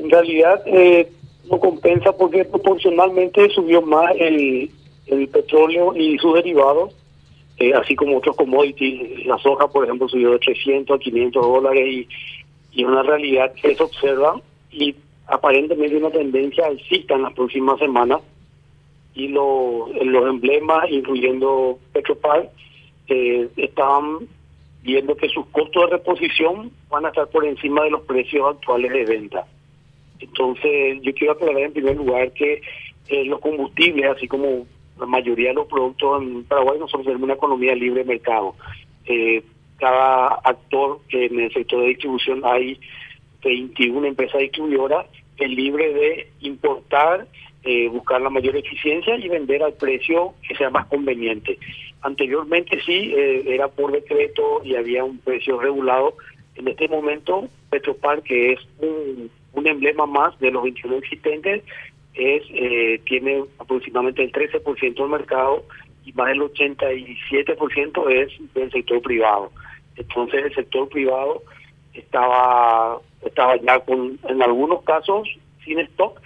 En realidad eh, no compensa porque proporcionalmente subió más el, petróleo y sus derivados, eh, así como otros commodities. La soja, por ejemplo, subió de 300 a 500 dólares y, y una realidad que se observa y aparentemente una tendencia alcista en las próximas semanas y los, emblemas, incluyendo Petropar, eh, estaban viendo que sus costos de reposición van a estar por encima de los precios actuales de venta. Entonces, yo quiero aclarar en primer lugar que eh, los combustibles, así como la mayoría de los productos en Paraguay, nosotros tenemos una economía libre de mercado. Eh, cada actor en el sector de distribución hay 21 empresas distribuidoras es libre de importar, eh, buscar la mayor eficiencia y vender al precio que sea más conveniente. Anteriormente sí, eh, era por decreto y había un precio regulado. En este momento, Petropar, que es un, un emblema más de los 21 existentes, es eh, tiene aproximadamente el 13% del mercado y más del 87% es del sector privado. Entonces el sector privado estaba estaba ya con en algunos casos sin stock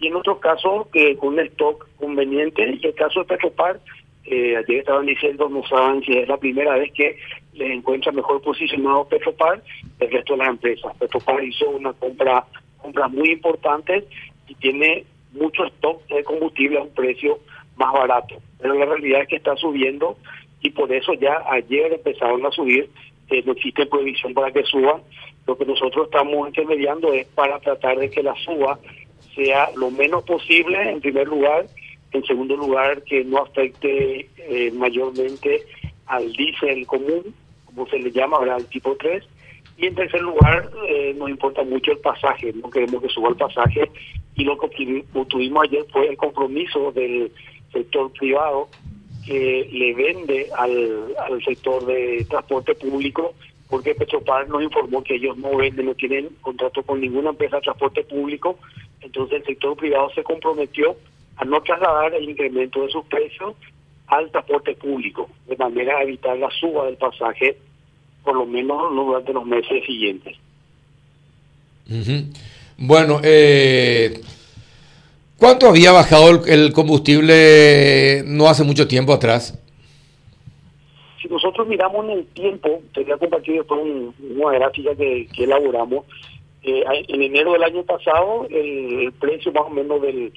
y en otros casos que con un stock conveniente y el caso de Petropar eh, ayer estaban diciendo no saben si es la primera vez que les encuentra mejor posicionado Petropar el resto de las empresas Petropar hizo una compra compras muy importantes y tiene mucho stock de combustible a un precio más barato. Pero la realidad es que está subiendo y por eso ya ayer empezaron a subir. No existe prohibición para que suban. Lo que nosotros estamos intermediando es para tratar de que la suba sea lo menos posible, en primer lugar. En segundo lugar, que no afecte eh, mayormente al diésel común, como se le llama ahora, al tipo 3. Y en tercer lugar, eh, nos importa mucho el pasaje, no queremos que suba el pasaje. Y lo que tuvimos ayer fue el compromiso del sector privado que le vende al, al sector de transporte público porque Petropar nos informó que ellos no venden, no tienen contrato con ninguna empresa de transporte público, entonces el sector privado se comprometió a no trasladar el incremento de sus precios al transporte público, de manera a evitar la suba del pasaje, por lo menos durante los meses siguientes. Bueno, eh, ¿cuánto había bajado el, combustible no hace mucho tiempo atrás? Si nosotros miramos en el tiempo, te voy a compartir después una gráfica que, elaboramos. Eh, en enero del año pasado, el, precio más o menos del,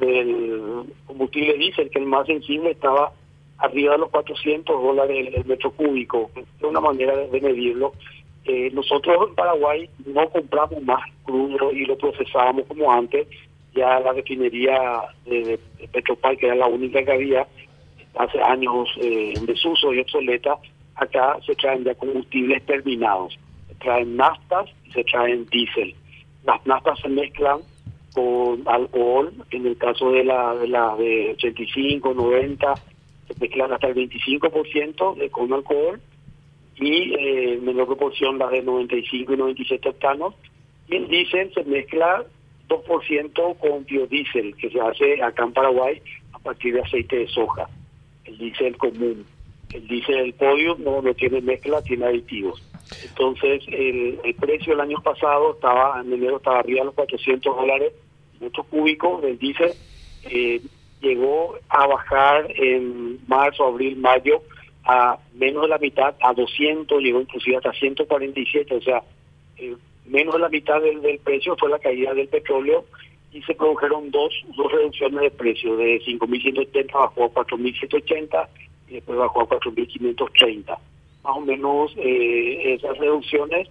del combustible diésel, que es el más sensible, estaba arriba de los 400 dólares el metro cúbico. Es una manera de medirlo. Eh, nosotros en Paraguay no compramos más crudo y lo procesábamos como antes. Ya la refinería de, Petropar, que era la única que había hace años eh, en desuso y obsoleta, acá se traen ya combustibles terminados. Se traen naftas y se traen diésel. Las naftas se mezclan con alcohol, en el caso de la de, la de 85, 90, se mezclan hasta el 25% de, con alcohol y eh, menor proporción las de 95 y 97 octanos. Y el diésel se mezcla 2% con biodiesel, que se hace acá en Paraguay a partir de aceite de soja, el diésel común. El diésel del podio no, no tiene mezcla, tiene aditivos. Entonces, el, el precio el año pasado estaba, en enero estaba arriba de los 400 dólares metro cúbico del diésel. Eh, llegó a bajar en marzo, abril, mayo a menos de la mitad, a 200, llegó inclusive hasta 147, o sea, eh, menos de la mitad del, del, precio fue la caída del petróleo y se produjeron dos, dos reducciones de precio, de 5.170 bajó a 4.180 y después bajó a 4.530. Más o menos eh, esas reducciones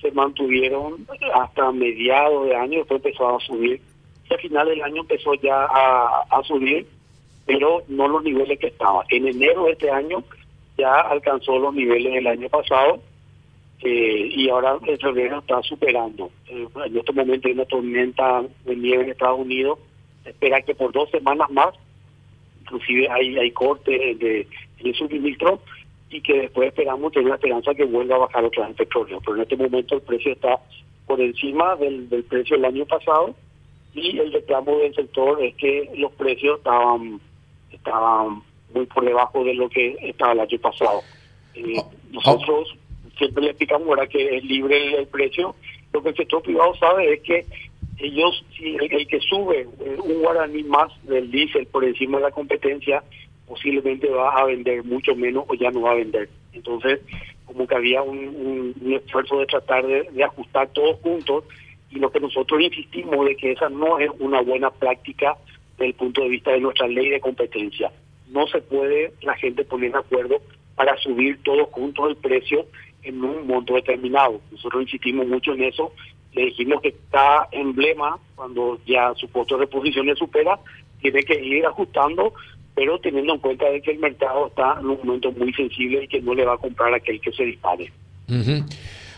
se mantuvieron hasta mediados de año, después empezó a subir. Final del año empezó ya a, subir, pero no los niveles que estaba. En enero de este año ya alcanzó los niveles del año pasado eh, y ahora el febrero está superando. Eh, en este momento hay una tormenta de nieve en Estados Unidos. espera que por dos semanas más, inclusive hay, hay corte de, de suministro y que después esperamos tener la esperanza que vuelva a bajar otra vez el petróleo. Pero en este momento el precio está por encima del, del precio del año pasado y el reclamo del sector es que los precios estaban estaban muy por debajo de lo que estaba el año pasado. Eh, oh, nosotros siempre le explicamos ahora que es libre el, precio. Lo que el sector privado sabe es que ellos, si el, que sube eh, un guaraní más del diésel por encima de la competencia, posiblemente va a vender mucho menos o ya no va a vender. Entonces, como que había un, esfuerzo de tratar de, de, ajustar todos juntos y lo que nosotros insistimos de que esa no es una buena práctica desde el punto de vista de nuestra ley de competencia. No se puede la gente poner de acuerdo para subir todos juntos el precio en un monto determinado. Nosotros insistimos mucho en eso. Le dijimos que está emblema, cuando ya su costo de reposición le supera, tiene que ir ajustando, pero teniendo en cuenta de que el mercado está en un momento muy sensible y que no le va a comprar aquel que se dispare.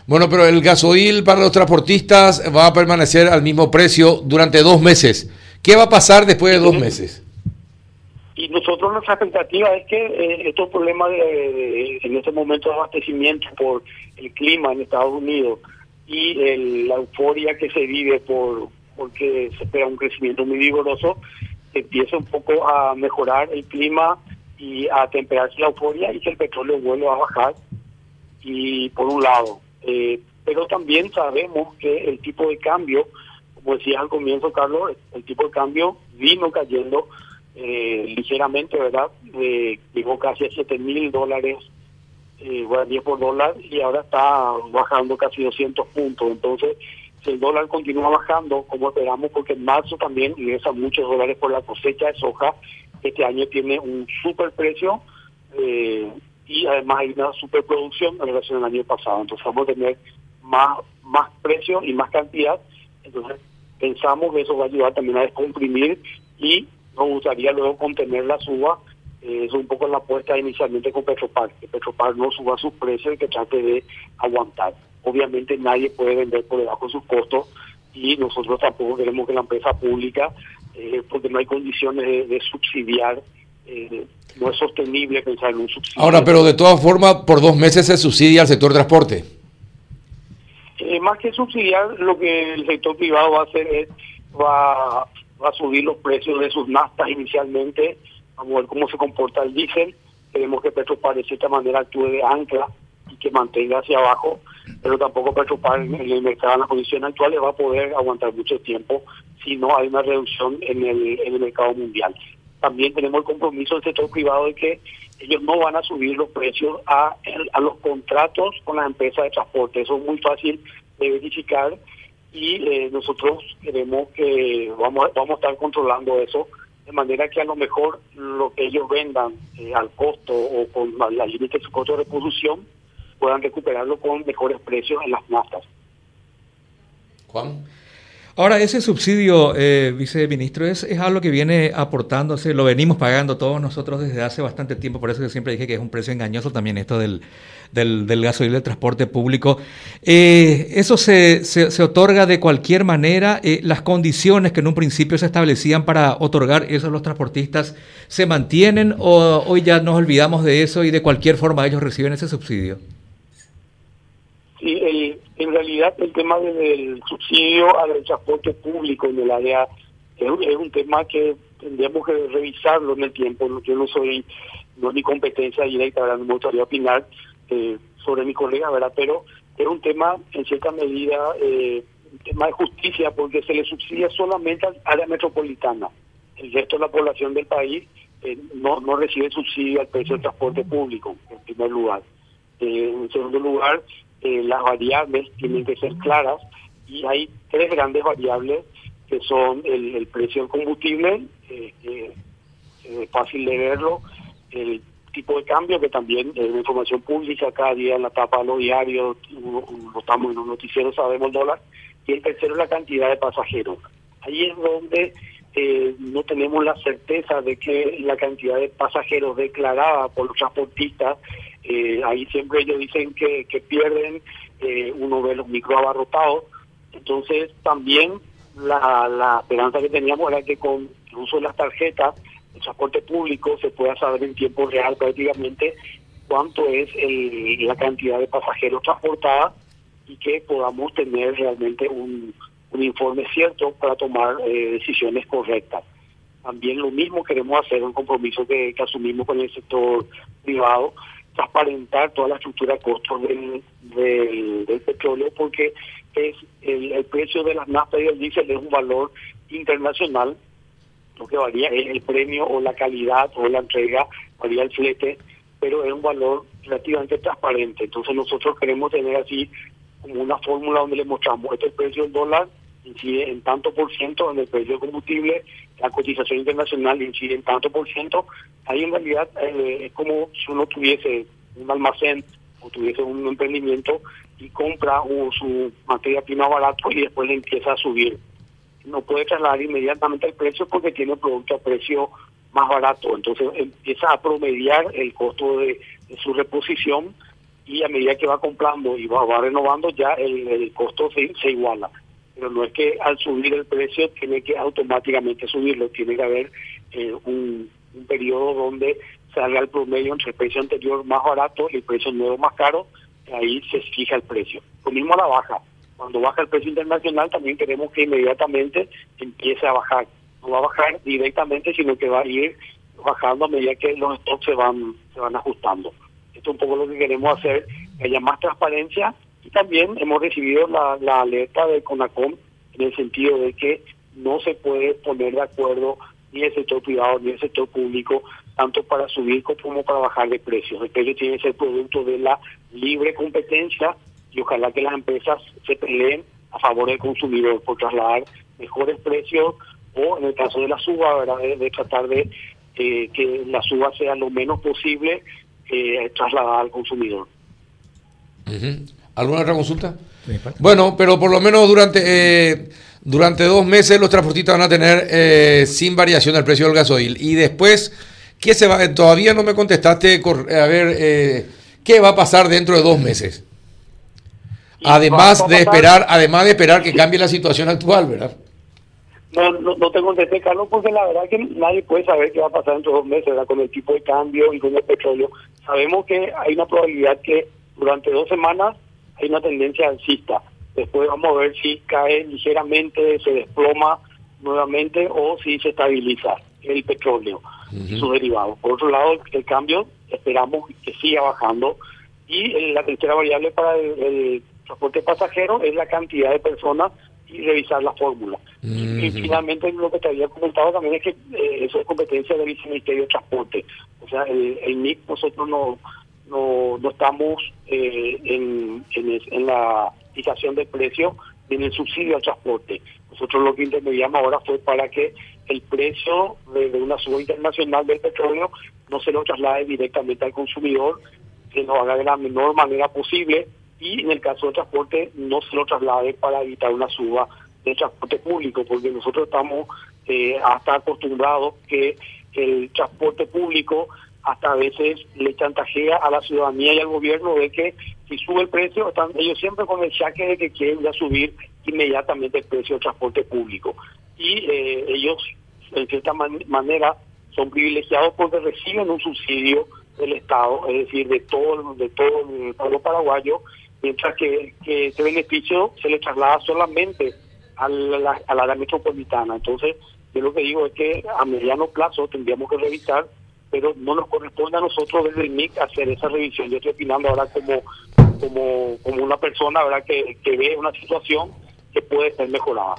Bueno, pero el gasoil para los transportistas va a permanecer al mismo precio durante dos meses. ¿Qué va a pasar después de dos meses? Y nosotros nuestra expectativa es que eh, estos problemas de, en este momento de abastecimiento por el clima en Estados Unidos y la euforia que se vive por porque se espera un crecimiento muy vigoroso, empiece un poco a mejorar el clima y a temperarse la euforia y que el petróleo vuelva a bajar. Y por un lado, eh, pero también sabemos que el tipo de cambio, como decías al comienzo, Carlos, el tipo de cambio vino cayendo eh, ligeramente, ¿verdad? Eh, llegó casi a 7 mil dólares, eh, bueno, 10 por dólar, y ahora está bajando casi 200 puntos. Entonces, si el dólar continúa bajando, como esperamos, porque en marzo también ingresa muchos dólares por la cosecha de soja, este año tiene un super precio eh, y además hay una superproducción en relación al año pasado. Entonces, vamos a tener más, más precio y más cantidad. Entonces, pensamos que eso va a ayudar también a descomprimir y nos gustaría luego contener la suba. Eh, es un poco la apuesta inicialmente con Petropar, que Petropar no suba sus precios y que trate de aguantar. Obviamente nadie puede vender por debajo de sus costos y nosotros tampoco queremos que la empresa pública, eh, porque no hay condiciones de, subsidiar, eh, no es sostenible pensar en un subsidio. Ahora, pero de todas formas, por dos meses se subsidia al sector transporte. más que subsidiar, lo que el sector privado va a hacer es, va va a subir los precios de sus naftas inicialmente, vamos a ver cómo se comporta el diésel, queremos que Petropar de cierta manera actúe de ancla y que mantenga hacia abajo, pero tampoco Petropar en el mercado en las condiciones actuales va a poder aguantar mucho tiempo si no hay una reducción en el, en el mercado mundial. También tenemos el compromiso del sector privado de que ellos no van a subir los precios a, los contratos con las empresas de transporte. Eso es muy fácil de verificar y eh, nosotros queremos que vamos, vamos a estar controlando eso de manera que a lo mejor lo que ellos vendan eh, al costo o con la límite de su costo de reproducción puedan recuperarlo con mejores precios en las naftas. Juan. Ahora, ese subsidio, eh, viceministro, es, algo que viene aportándose, lo venimos pagando todos nosotros desde hace bastante tiempo, por eso que siempre dije que es un precio engañoso también esto del, del, del gasoil del transporte público. Eh, ¿Eso se, se, otorga de cualquier manera? Eh, ¿Las condiciones que en un principio se establecían para otorgar eso a los transportistas se mantienen o hoy ya nos olvidamos de eso y de cualquier forma ellos reciben ese subsidio? Sí, en realidad el tema del subsidio al transporte público en el área es, un tema que tendríamos que revisarlo en el tiempo. Yo no soy, no es mi competencia directa, ¿verdad? no me gustaría opinar eh, sobre mi colega, ¿verdad? Pero es un tema, en cierta medida, eh, un tema de justicia, porque se le subsidia solamente al área metropolitana. El resto de la población del país eh, no, no recibe subsidio al precio del transporte público, en primer lugar. en segundo lugar, eh, las variables tienen que ser claras y hay tres grandes variables que son el, precio del combustible, eh, que es fácil de verlo, el tipo de cambio, que también es una información pública cada día en la tapa de los diarios, lo en los noticieros, sabemos dólar, y el tercero la cantidad de pasajeros. Ahí es donde eh, no tenemos la certeza de que la cantidad de pasajeros declarada por los transportistas eh, ahí siempre ellos dicen que, que pierden, eh, uno ve los microabarrotados. Entonces también la, la esperanza que teníamos era que con el uso de las tarjetas, el transporte público, se pueda saber en tiempo real prácticamente cuánto es el, la cantidad de pasajeros transportados y que podamos tener realmente un, un informe cierto para tomar eh, decisiones correctas. También lo mismo queremos hacer, un compromiso que asumimos con el sector privado, transparentar toda la estructura de costos del, del, petróleo porque es el, precio de las naftas y el diésel es un valor internacional, lo que varía es el premio o la calidad o la entrega, varía el flete, pero es un valor relativamente transparente. Entonces nosotros queremos tener así como una fórmula donde le mostramos este precio del dólar incide en tanto por ciento en el precio del combustible, la cotización internacional incide en tanto por ciento. Ahí en realidad eh, es como si uno tuviese un almacén o tuviese un emprendimiento y compra su materia prima barato y después le empieza a subir. No puede trasladar inmediatamente el precio porque tiene producto a precio más barato. Entonces empieza a promediar el costo de, su reposición y a medida que va comprando y va, renovando ya el, costo se, iguala. Pero no es que al subir el precio tiene que automáticamente subirlo, tiene que haber eh, un, periodo donde salga el promedio entre el precio anterior más barato y el precio nuevo más caro, ahí se fija el precio. Lo mismo la baja. Cuando baja el precio internacional también queremos que inmediatamente empiece a bajar. No va a bajar directamente, sino que va a ir bajando a medida que los stocks se van, se van ajustando. Esto es un poco lo que queremos hacer, que haya más transparencia también hemos recibido la, la alerta de CONACOM en el sentido de que no se puede poner de acuerdo ni el sector privado ni el sector público tanto para subir como para bajar de precios. El precio tiene que ser producto de la libre competencia y ojalá que las empresas se peleen a favor del consumidor por trasladar mejores precios o en el caso de la suba. De, tratar de eh, que la suba sea lo menos posible eh, trasladada al consumidor. ¿Alguna otra consulta? Bueno, pero por lo menos durante eh, durante dos meses los transportistas van a tener eh, sin variación el precio del gasoil y después ¿Qué se va? Todavía no me contestaste, a ver, eh, ¿qué va a pasar dentro de dos meses? Además de esperar, además de esperar que cambie la situación actual, ¿verdad? No, no, no te contesté, Carlos, porque la verdad que nadie puede saber qué va a pasar dentro de dos meses, ¿verdad? Con el tipo de cambio y con el petróleo. Sabemos que hay una probabilidad que durante dos semanas hay una tendencia alcista. Después vamos a ver si cae ligeramente, se desploma nuevamente o si se estabiliza el petróleo y sus derivados. Por otro lado, el cambio esperamos que siga bajando y eh, la tercera variable para el, transporte pasajero es la cantidad de personas y revisar la fórmula. Y finalmente lo que te había comentado también es que eh, eso es competencia del Ministerio de Transporte. O sea, el, el MIC nosotros no no, no estamos eh, en, en, la fijación de precio ni en el subsidio al transporte. Nosotros lo que intermediamos ahora fue para que el precio de, una suba internacional del petróleo no se lo traslade directamente al consumidor, que lo haga de la menor manera posible y en el caso del transporte no se lo traslade para evitar una suba del transporte público, porque nosotros estamos eh, hasta acostumbrados que el transporte público hasta a veces le chantajea a la ciudadanía y al gobierno de que si sube el precio, están ellos siempre con el saque de que quieren ya subir inmediatamente el precio del transporte público. Y eh, ellos, en cierta manera, son privilegiados porque reciben un subsidio del Estado, es decir, de todo, de todo el pueblo paraguayo, mientras que, que este beneficio se le traslada solamente a la, a la área metropolitana. Entonces, yo lo que digo es que a mediano plazo tendríamos que revisar pero no nos corresponde a nosotros desde el MIC hacer esa revisión. Yo estoy opinando ahora como como, como una persona ¿verdad? Que, que ve una situación que puede ser mejorada.